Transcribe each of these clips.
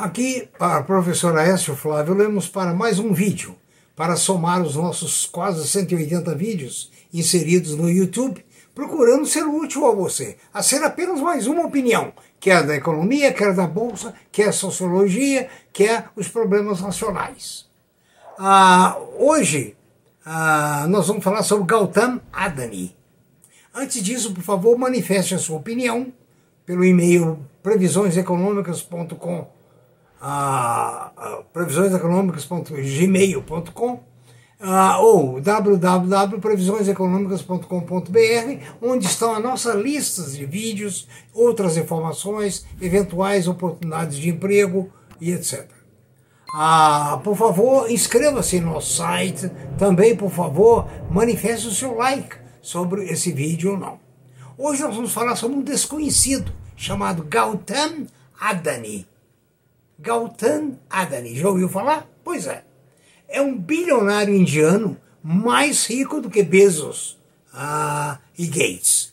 Aqui, a professora Écio Flávio Lemos para mais um vídeo, para somar os nossos quase 180 vídeos inseridos no YouTube, procurando ser útil a você, a ser apenas mais uma opinião, quer da economia, quer da bolsa, quer sociologia, quer os problemas nacionais. Ah, hoje, ah, nós vamos falar sobre Gautam Adani. Antes disso, por favor, manifeste a sua opinião pelo e-mail previsioneseconômicas.com uh, previsioneseconômicas.gmail.com uh, ou www.previsioneseconômicas.com.br, onde estão a nossa lista de vídeos, outras informações, eventuais oportunidades de emprego e etc. Ah, por favor, inscreva-se no nosso site. Também, por favor, manifeste o seu like sobre esse vídeo ou não. Hoje nós vamos falar sobre um desconhecido chamado Gautam Adani. Gautam Adani. Já ouviu falar? Pois é. É um bilionário indiano mais rico do que Bezos ah, e Gates.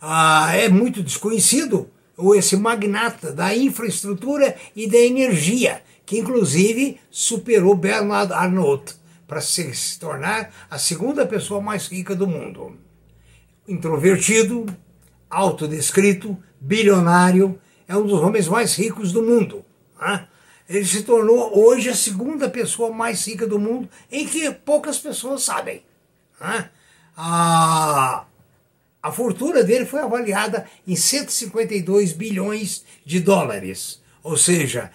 Ah, é muito desconhecido esse magnata da infraestrutura e da energia, que inclusive superou Bernard Arnault para se, se tornar a segunda pessoa mais rica do mundo. Introvertido, autodescrito, bilionário, é um dos homens mais ricos do mundo. Né? Ele se tornou hoje a segunda pessoa mais rica do mundo, em que poucas pessoas sabem. Né? A, a fortuna dele foi avaliada em 152 bilhões de dólares. Ou seja,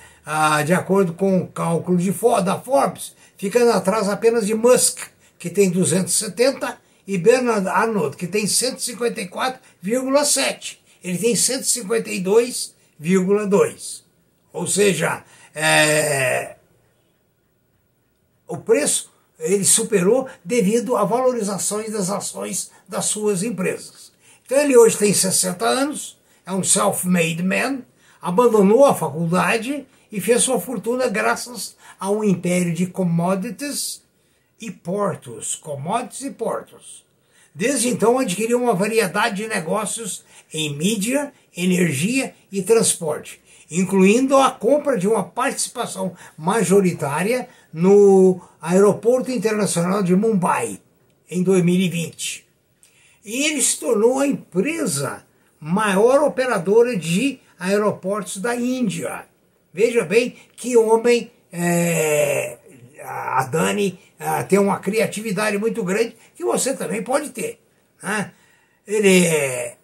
de acordo com o cálculo de, da Forbes, ficando atrás apenas de Musk, que tem 270, e Bernard Arnault, que tem 154,7. Ele tem 152,2. Ou seja, é, o preço ele superou devido à valorização das ações das suas empresas. Então ele hoje tem 60 anos, é um self-made man, abandonou a faculdade e fez sua fortuna graças a um império de commodities e portos, commodities e portos. Desde então adquiriu uma variedade de negócios em mídia, energia e transporte, incluindo a compra de uma participação majoritária no Aeroporto Internacional de Mumbai em 2020. E ele se tornou a empresa maior operadora de aeroportos da Índia. Veja bem que homem é, a Dani tem uma criatividade muito grande que você também pode ter. Né? Ele é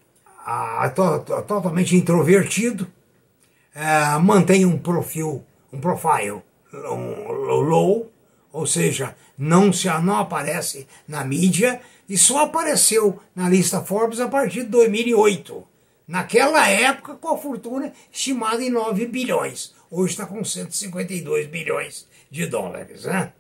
a, to, totalmente introvertido, é, mantém um perfil, um profile low, ou seja, não, se, não aparece na mídia e só apareceu na lista Forbes a partir de 2008. Naquela época, com a fortuna estimada em 9 bilhões. Hoje está com 152 bilhões de dólares. Né?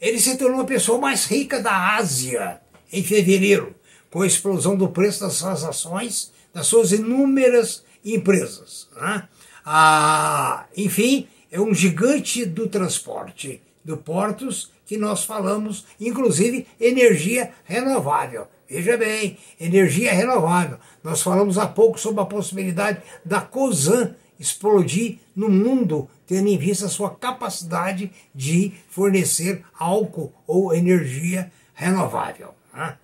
Ele se tornou a pessoa mais rica da Ásia em fevereiro, com a explosão do preço das suas ações das suas inúmeras empresas. Né? Ah, enfim, é um gigante do transporte, do portos, que nós falamos, inclusive energia renovável. Veja bem, energia renovável. Nós falamos há pouco sobre a possibilidade da COSAN explodir no mundo, tendo em vista a sua capacidade de fornecer álcool ou energia renovável. Né?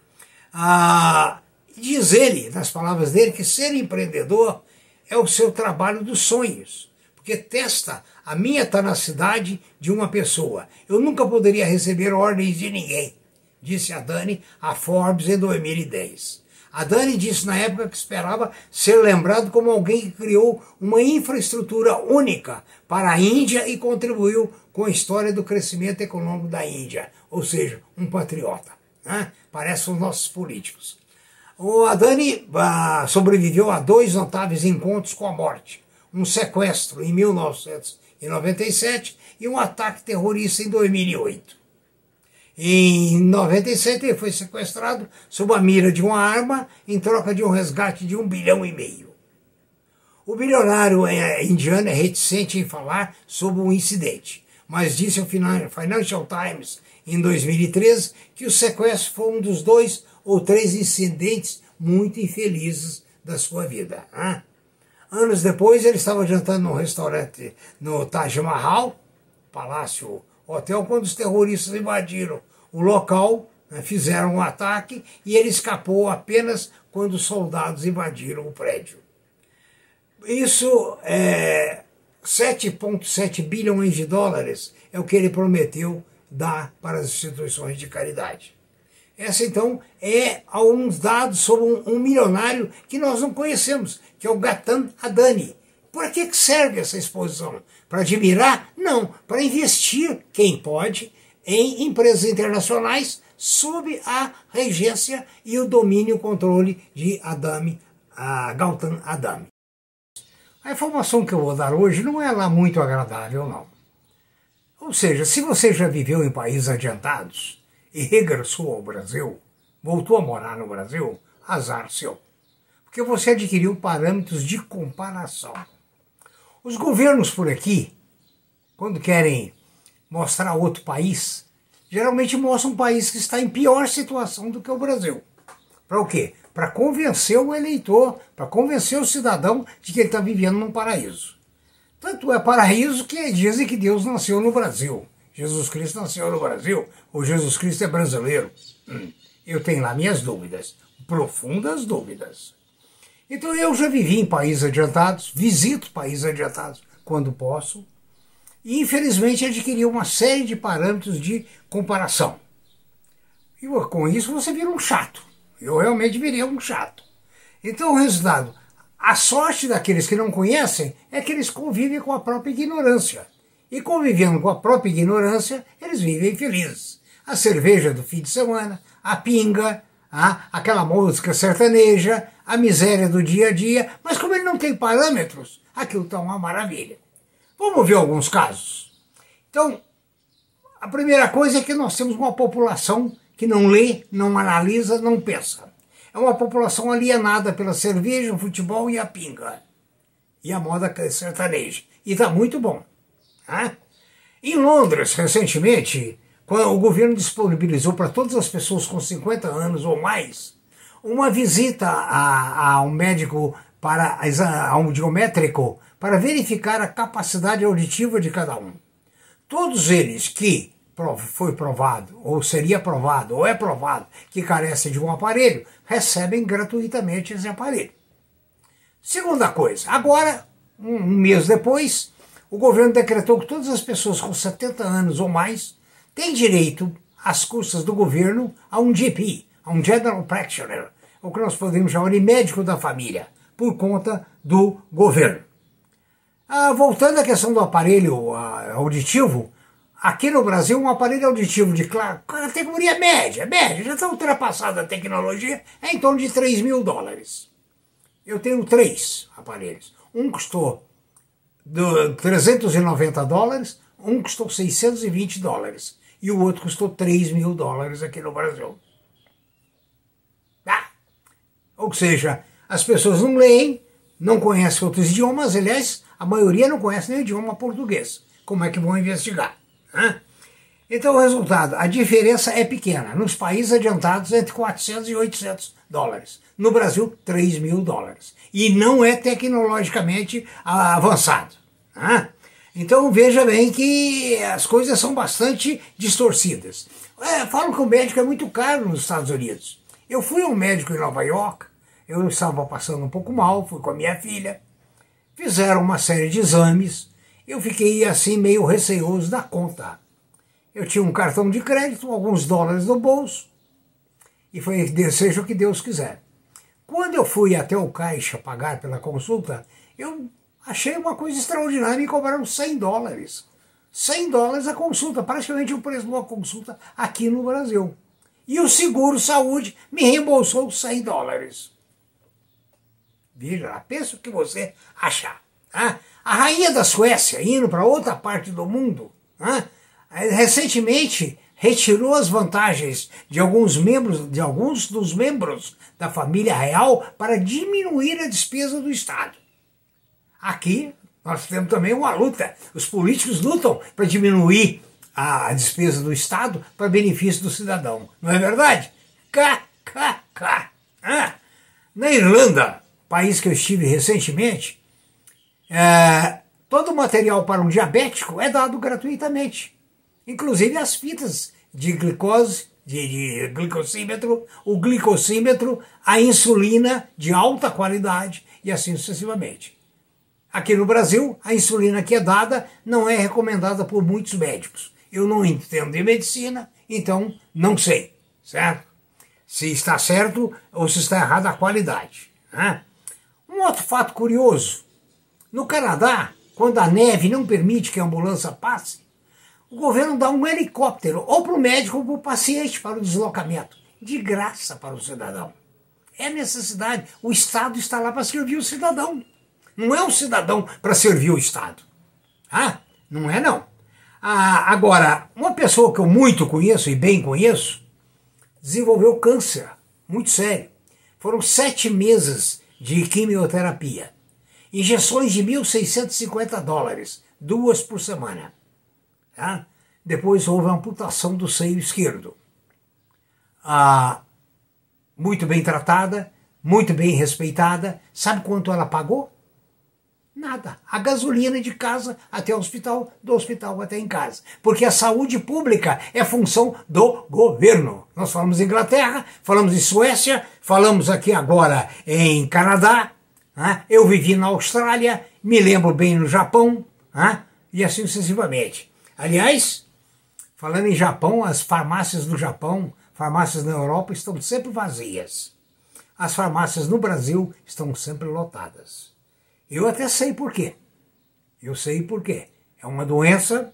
Ah, Diz ele, nas palavras dele, que ser empreendedor é o seu trabalho dos sonhos, porque testa a minha tenacidade de uma pessoa. Eu nunca poderia receber ordens de ninguém, disse a Dani a Forbes em 2010. A Dani disse na época que esperava ser lembrado como alguém que criou uma infraestrutura única para a Índia e contribuiu com a história do crescimento econômico da Índia, ou seja, um patriota. Né? Parece os nossos políticos. O Adani ah, sobreviveu a dois notáveis encontros com a morte: um sequestro em 1997 e um ataque terrorista em 2008. Em 97 ele foi sequestrado sob a mira de uma arma em troca de um resgate de um bilhão e meio. O bilionário eh, indiano é reticente em falar sobre o incidente, mas disse ao Financial Times em 2013 que o sequestro foi um dos dois ou três incidentes muito infelizes da sua vida. Hein? Anos depois, ele estava jantando num restaurante no Taj Mahal, palácio, hotel, quando os terroristas invadiram o local, né, fizeram um ataque e ele escapou apenas quando os soldados invadiram o prédio. Isso é 7,7 bilhões de dólares é o que ele prometeu dar para as instituições de caridade. Essa, então, é alguns dados sobre um, um milionário que nós não conhecemos, que é o Gatan Adani. Por que serve essa exposição? Para admirar? Não, para investir, quem pode, em empresas internacionais sob a regência e o domínio e controle de Adami, a Gautam Adami. A informação que eu vou dar hoje não é lá muito agradável, não. Ou seja, se você já viveu em países adiantados e regressou ao Brasil, voltou a morar no Brasil, azar seu. Porque você adquiriu parâmetros de comparação. Os governos por aqui, quando querem mostrar outro país, geralmente mostram um país que está em pior situação do que o Brasil. Para o quê? para convencer o eleitor, para convencer o cidadão de que ele está vivendo num paraíso. Tanto é paraíso que dizem que Deus nasceu no Brasil. Jesus Cristo nasceu no Brasil, ou Jesus Cristo é brasileiro. Hum, eu tenho lá minhas dúvidas, profundas dúvidas. Então eu já vivi em países adiantados, visito países adiantados quando posso, e infelizmente adquiri uma série de parâmetros de comparação. E com isso você vira um chato. Eu realmente viria um chato. Então o resultado, a sorte daqueles que não conhecem é que eles convivem com a própria ignorância. E convivendo com a própria ignorância, eles vivem felizes. A cerveja do fim de semana, a pinga, a, aquela música sertaneja, a miséria do dia a dia, mas como ele não tem parâmetros, aquilo está uma maravilha. Vamos ver alguns casos. Então, a primeira coisa é que nós temos uma população que não lê, não analisa, não pensa. É uma população alienada pela cerveja, o futebol e a pinga. E a moda sertaneja. E está muito bom. Em Londres, recentemente, o governo disponibilizou para todas as pessoas com 50 anos ou mais uma visita a, a um médico para a um biométrico para verificar a capacidade auditiva de cada um. Todos eles que foi provado, ou seria provado, ou é provado que carece de um aparelho, recebem gratuitamente esse aparelho. Segunda coisa, agora, um mês depois, o governo decretou que todas as pessoas com 70 anos ou mais têm direito, às custas do governo, a um GP, a um General Practitioner, o que nós podemos chamar de médico da família, por conta do governo. Ah, voltando à questão do aparelho ah, auditivo, Aqui no Brasil, um aparelho auditivo de categoria média, média, já está ultrapassada a tecnologia, é em torno de 3 mil dólares. Eu tenho três aparelhos. Um custou 390 dólares, um custou 620 dólares e o outro custou 3 mil dólares aqui no Brasil. Ah, ou seja, as pessoas não leem, não conhecem outros idiomas, aliás, a maioria não conhece nem o idioma português. Como é que vão investigar? Então o resultado, a diferença é pequena. Nos países adiantados, entre 400 e 800 dólares. No Brasil, 3 mil dólares. E não é tecnologicamente avançado. Então veja bem que as coisas são bastante distorcidas. É, falam que o médico é muito caro nos Estados Unidos. Eu fui a um médico em Nova York, eu estava passando um pouco mal, fui com a minha filha. Fizeram uma série de exames, eu fiquei assim meio receoso da conta. Eu tinha um cartão de crédito, alguns dólares no bolso, e foi seja o que Deus quiser. Quando eu fui até o caixa pagar pela consulta, eu achei uma coisa extraordinária, me cobraram 100 dólares. 100 dólares a consulta, praticamente o preço de uma consulta aqui no Brasil. E o seguro saúde me reembolsou 100 dólares. Veja, pensa o que você achar. Ah, a rainha da Suécia, indo para outra parte do mundo, ah, recentemente retirou as vantagens de alguns membros, de alguns dos membros da família real para diminuir a despesa do Estado. Aqui nós temos também uma luta. Os políticos lutam para diminuir a despesa do Estado para benefício do cidadão. Não é verdade? KKK. Ah, na Irlanda, país que eu estive recentemente, É, todo o material para um diabético é dado gratuitamente, inclusive as fitas de glicose, de, de glicosímetro, o glicosímetro, a insulina de alta qualidade e assim sucessivamente. Aqui no Brasil, a insulina que é dada não é recomendada por muitos médicos. Eu não entendo de medicina, então não sei, certo? Se está certo ou se está errada a qualidade. Né? Um outro fato curioso: no Canadá, quando a neve não permite que a ambulância passe, o governo dá um helicóptero ou para o médico ou para o paciente para o deslocamento, de graça para o cidadão. É necessidade. O Estado está lá para servir o cidadão. Não é o cidadão para servir o Estado. Ah, não é não. Ah, agora, uma pessoa que eu muito conheço e bem conheço, desenvolveu câncer, muito sério. Foram sete meses de quimioterapia. Injeções de 1.650 dólares, duas por semana. Tá? Depois houve a amputação do seio esquerdo. Ah, muito bem tratada, muito bem respeitada. Sabe quanto ela pagou? Nada. A gasolina de casa até o hospital, do hospital até em casa. Porque a saúde pública é função do governo. Nós falamos em Inglaterra, falamos em Suécia, falamos aqui agora em Canadá, né? eu vivi na Austrália, me lembro bem no Japão, né? e assim sucessivamente. Aliás, falando em Japão, as farmácias do Japão, farmácias na Europa estão sempre vazias. As farmácias no Brasil estão sempre lotadas. Eu até sei por quê. Eu sei por quê. É uma doença,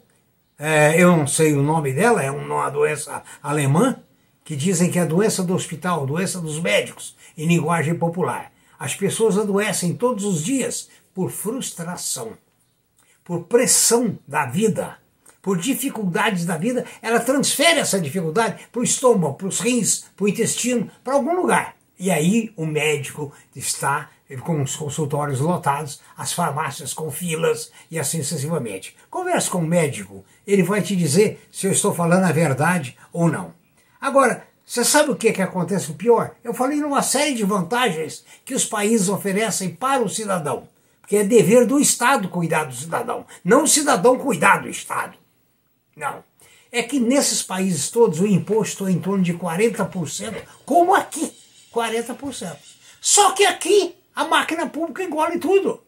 é, eu não sei o nome dela, é uma doença alemã, que dizem que é a doença do hospital, doença dos médicos, em linguagem popular. As pessoas adoecem todos os dias por frustração, por pressão da vida, por dificuldades da vida. Ela transfere essa dificuldade para o estômago, para os rins, para o intestino, para algum lugar. E aí o médico está com os consultórios lotados, as farmácias com filas e assim sucessivamente. Converse com o médico, ele vai te dizer se eu estou falando a verdade ou não. Agora, você sabe o que, que acontece o pior? Eu falei numa série de vantagens que os países oferecem para o cidadão. Porque é dever do Estado cuidar do cidadão, não o cidadão cuidar do Estado. Não. É que nesses países todos o imposto é em torno de 40%, como aqui, 40%. Só que aqui a máquina pública engole tudo.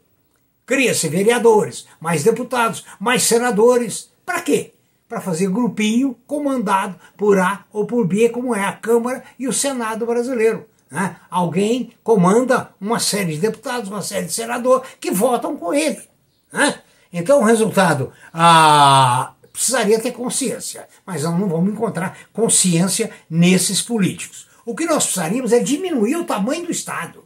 Cria-se vereadores, mais deputados, mais senadores. Para quê? Para fazer grupinho comandado por A ou por B, como é a Câmara e o Senado brasileiro. Né? Alguém comanda uma série de deputados, uma série de senadores que votam com ele. Né? Então o resultado ah, precisaria ter consciência, mas não vamos encontrar consciência nesses políticos. O que nós precisaríamos é diminuir o tamanho do Estado.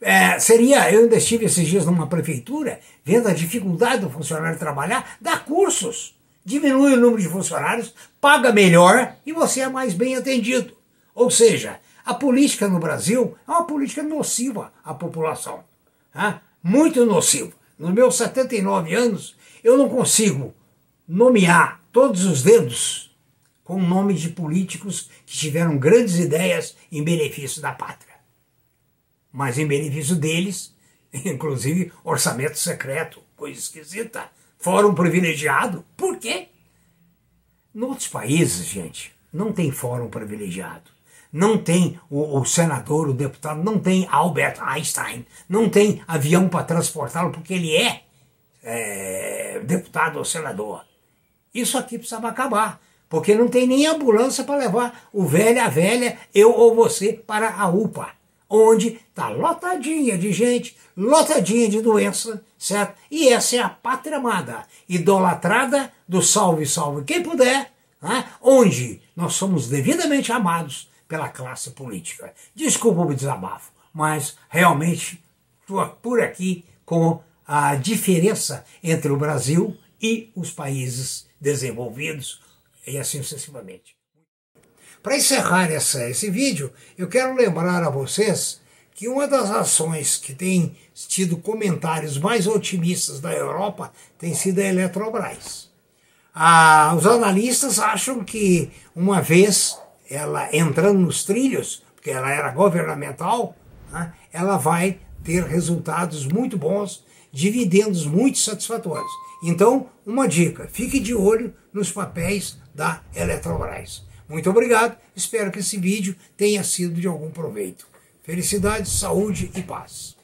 É, seria, eu ainda estive esses dias numa prefeitura, vendo a dificuldade do funcionário trabalhar, dá cursos, diminui o número de funcionários, paga melhor e você é mais bem atendido. Ou seja, a política no Brasil é uma política nociva à população. Tá? Muito nociva. Nos meus 79 anos, eu não consigo nomear todos os dedos com nomes de políticos que tiveram grandes ideias em benefício da pátria mas em benefício deles, inclusive orçamento secreto, coisa esquisita, fórum privilegiado. Por quê? Em outros países, gente, não tem fórum privilegiado. Não tem o, o senador, o deputado, não tem Albert Einstein, não tem avião para transportá-lo porque ele é, é deputado ou senador. Isso aqui precisava acabar, porque não tem nem ambulância para levar o velho, a velha, eu ou você para a UPA onde está lotadinha de gente, lotadinha de doença, certo? E essa é a pátria amada, idolatrada do salve, salve quem puder, né? onde nós somos devidamente amados pela classe política. Desculpa o desabafo, mas realmente estou por aqui com a diferença entre o Brasil e os países desenvolvidos e assim sucessivamente. Para encerrar essa, esse vídeo, eu quero lembrar a vocês que uma das ações que tem tido comentários mais otimistas da Europa tem sido a Eletrobras. Ah, os analistas acham que uma vez ela entrando nos trilhos, porque ela era governamental, né, ela vai ter resultados muito bons dividendos muito satisfatórios. Então, uma dica: fique de olho nos papéis da Eletrobras. Muito obrigado, espero que esse vídeo tenha sido de algum proveito. Felicidade, saúde e paz.